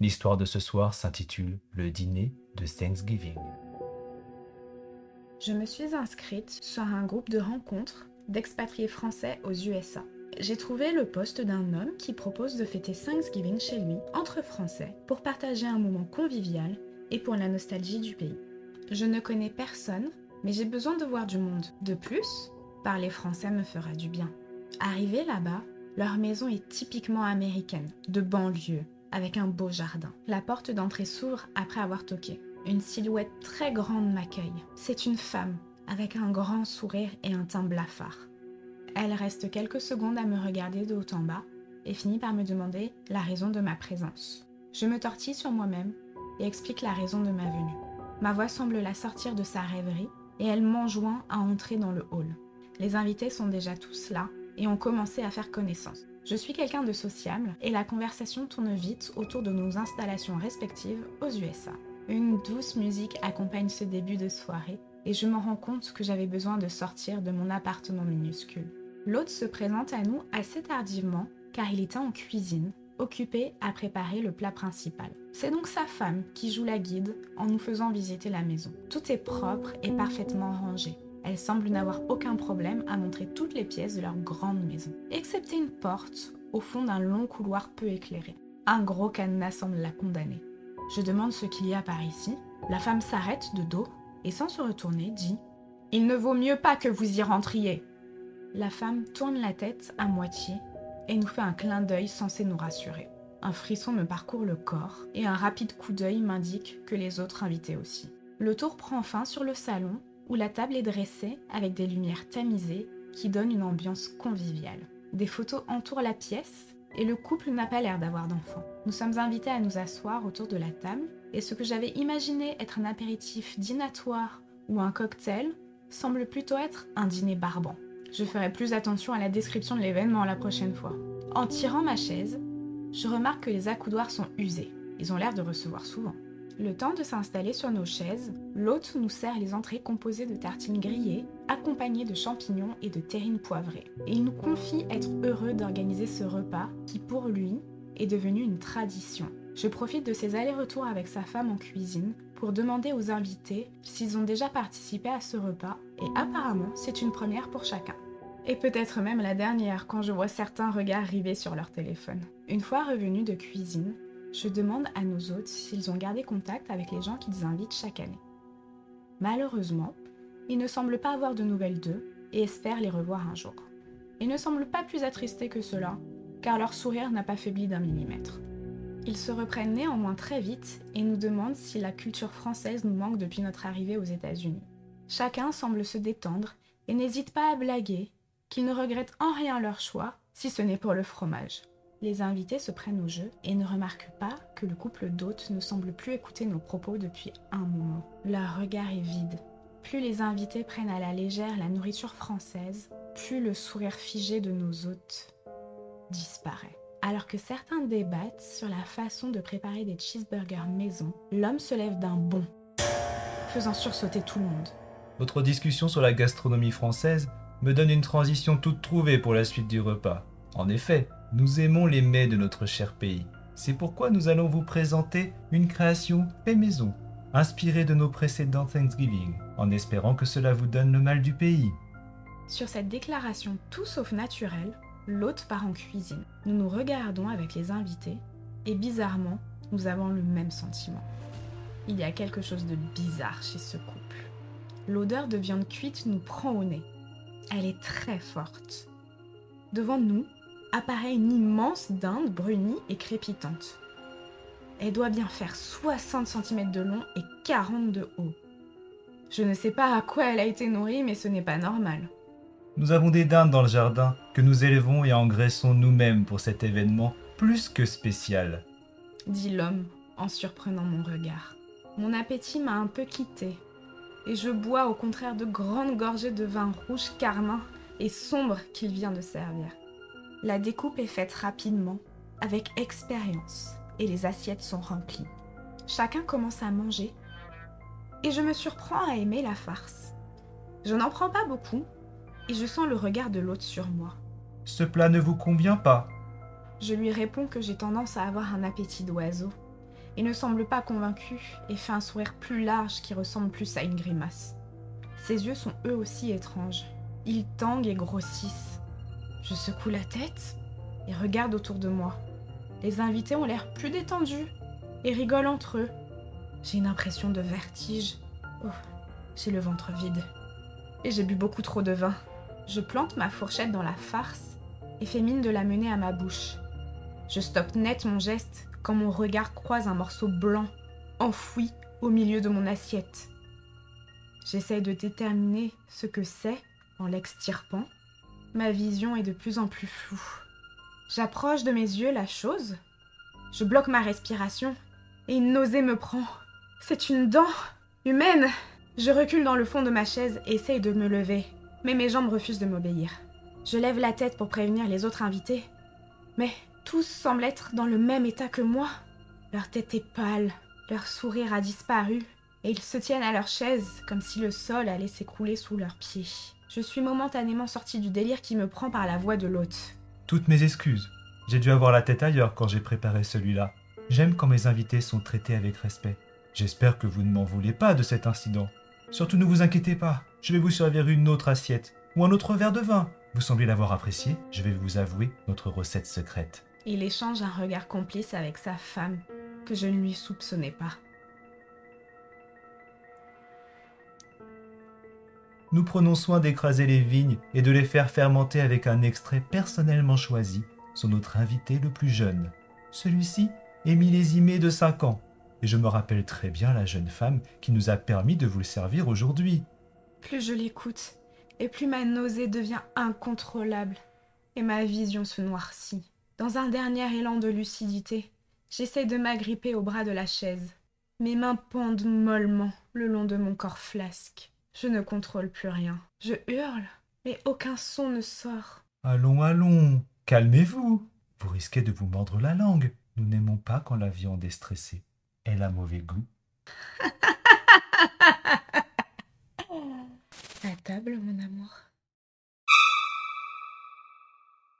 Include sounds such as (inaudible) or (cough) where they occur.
L'histoire de ce soir s'intitule Le dîner de Thanksgiving. Je me suis inscrite sur un groupe de rencontres d'expatriés français aux USA. J'ai trouvé le poste d'un homme qui propose de fêter Thanksgiving chez lui entre Français pour partager un moment convivial et pour la nostalgie du pays. Je ne connais personne, mais j'ai besoin de voir du monde. De plus, parler français me fera du bien. Arrivé là-bas, leur maison est typiquement américaine, de banlieue, avec un beau jardin. La porte d'entrée s'ouvre après avoir toqué. Une silhouette très grande m'accueille. C'est une femme, avec un grand sourire et un teint blafard. Elle reste quelques secondes à me regarder de haut en bas et finit par me demander la raison de ma présence. Je me tortille sur moi-même et explique la raison de ma venue. Ma voix semble la sortir de sa rêverie et elle m'enjoint à entrer dans le hall. Les invités sont déjà tous là et ont commencé à faire connaissance. Je suis quelqu'un de sociable et la conversation tourne vite autour de nos installations respectives aux USA. Une douce musique accompagne ce début de soirée et je me rends compte que j'avais besoin de sortir de mon appartement minuscule. L'hôte se présente à nous assez tardivement car il était en cuisine, occupé à préparer le plat principal. C'est donc sa femme qui joue la guide en nous faisant visiter la maison. Tout est propre et parfaitement rangé. Elle semble n'avoir aucun problème à montrer toutes les pièces de leur grande maison, excepté une porte au fond d'un long couloir peu éclairé. Un gros cadenas semble la condamner. Je demande ce qu'il y a par ici. La femme s'arrête de dos et sans se retourner dit ⁇ Il ne vaut mieux pas que vous y rentriez !⁇ La femme tourne la tête à moitié et nous fait un clin d'œil censé nous rassurer. Un frisson me parcourt le corps et un rapide coup d'œil m'indique que les autres invités aussi. Le tour prend fin sur le salon où la table est dressée avec des lumières tamisées qui donnent une ambiance conviviale. Des photos entourent la pièce et le couple n'a pas l'air d'avoir d'enfants. Nous sommes invités à nous asseoir autour de la table et ce que j'avais imaginé être un apéritif dînatoire ou un cocktail semble plutôt être un dîner barbant. Je ferai plus attention à la description de l'événement la prochaine fois. En tirant ma chaise, je remarque que les accoudoirs sont usés. Ils ont l'air de recevoir souvent. Le temps de s'installer sur nos chaises, l'hôte nous sert les entrées composées de tartines grillées, accompagnées de champignons et de terrines poivrées. Et il nous confie être heureux d'organiser ce repas qui, pour lui, est devenu une tradition. Je profite de ces allers-retours avec sa femme en cuisine pour demander aux invités s'ils ont déjà participé à ce repas, et apparemment c'est une première pour chacun. Et peut-être même la dernière quand je vois certains regards rivés sur leur téléphone. Une fois revenus de cuisine, je demande à nos hôtes s'ils ont gardé contact avec les gens qu'ils invitent chaque année. Malheureusement, ils ne semblent pas avoir de nouvelles d'eux et espèrent les revoir un jour. Ils ne semblent pas plus attristés que cela, car leur sourire n'a pas faibli d'un millimètre. Ils se reprennent néanmoins très vite et nous demandent si la culture française nous manque depuis notre arrivée aux États-Unis. Chacun semble se détendre et n'hésite pas à blaguer qu'ils ne regrettent en rien leur choix, si ce n'est pour le fromage. Les invités se prennent au jeu et ne remarquent pas que le couple d'hôtes ne semble plus écouter nos propos depuis un moment. Leur regard est vide. Plus les invités prennent à la légère la nourriture française, plus le sourire figé de nos hôtes disparaît. Alors que certains débattent sur la façon de préparer des cheeseburgers maison, l'homme se lève d'un bond, faisant sursauter tout le monde. Votre discussion sur la gastronomie française me donne une transition toute trouvée pour la suite du repas. En effet, nous aimons les mets de notre cher pays. C'est pourquoi nous allons vous présenter une création fait maison, inspirée de nos précédents Thanksgiving, en espérant que cela vous donne le mal du pays. Sur cette déclaration tout sauf naturelle, l'hôte part en cuisine. Nous nous regardons avec les invités et bizarrement, nous avons le même sentiment. Il y a quelque chose de bizarre chez ce couple. L'odeur de viande cuite nous prend au nez. Elle est très forte. Devant nous, apparaît une immense dinde brunie et crépitante. Elle doit bien faire 60 cm de long et 40 de haut. Je ne sais pas à quoi elle a été nourrie, mais ce n'est pas normal. Nous avons des dindes dans le jardin que nous élevons et engraissons nous-mêmes pour cet événement plus que spécial, dit l'homme en surprenant mon regard. Mon appétit m'a un peu quitté et je bois au contraire de grandes gorgées de vin rouge carmin et sombre qu'il vient de servir. La découpe est faite rapidement, avec expérience, et les assiettes sont remplies. Chacun commence à manger, et je me surprends à aimer la farce. Je n'en prends pas beaucoup, et je sens le regard de l'autre sur moi. Ce plat ne vous convient pas Je lui réponds que j'ai tendance à avoir un appétit d'oiseau, Il ne semble pas convaincu et fait un sourire plus large qui ressemble plus à une grimace. Ses yeux sont eux aussi étranges. Ils tanguent et grossissent. Je secoue la tête et regarde autour de moi. Les invités ont l'air plus détendus et rigolent entre eux. J'ai une impression de vertige. Oh, j'ai le ventre vide. Et j'ai bu beaucoup trop de vin. Je plante ma fourchette dans la farce et fais mine de la mener à ma bouche. Je stoppe net mon geste quand mon regard croise un morceau blanc, enfoui au milieu de mon assiette. J'essaie de déterminer ce que c'est en l'extirpant. Ma vision est de plus en plus floue. J'approche de mes yeux la chose. Je bloque ma respiration et une nausée me prend. C'est une dent humaine. Je recule dans le fond de ma chaise et essaye de me lever, mais mes jambes refusent de m'obéir. Je lève la tête pour prévenir les autres invités, mais tous semblent être dans le même état que moi. Leur tête est pâle, leur sourire a disparu, et ils se tiennent à leur chaise comme si le sol allait s'écrouler sous leurs pieds. Je suis momentanément sortie du délire qui me prend par la voix de l'hôte. Toutes mes excuses. J'ai dû avoir la tête ailleurs quand j'ai préparé celui-là. J'aime quand mes invités sont traités avec respect. J'espère que vous ne m'en voulez pas de cet incident. Surtout ne vous inquiétez pas, je vais vous servir une autre assiette ou un autre verre de vin. Vous semblez l'avoir apprécié, je vais vous avouer notre recette secrète. Il échange un regard complice avec sa femme, que je ne lui soupçonnais pas. Nous prenons soin d'écraser les vignes et de les faire fermenter avec un extrait personnellement choisi sur notre invité le plus jeune. Celui-ci est millésimé de 5 ans, et je me rappelle très bien la jeune femme qui nous a permis de vous le servir aujourd'hui. Plus je l'écoute, et plus ma nausée devient incontrôlable, et ma vision se noircit. Dans un dernier élan de lucidité, j'essaie de m'agripper au bras de la chaise. Mes mains pendent mollement le long de mon corps flasque. Je ne contrôle plus rien. Je hurle, mais aucun son ne sort. Allons, allons, calmez-vous. Vous risquez de vous mordre la langue. Nous n'aimons pas quand la viande est stressée. Elle a mauvais goût. (laughs) À table, mon amour.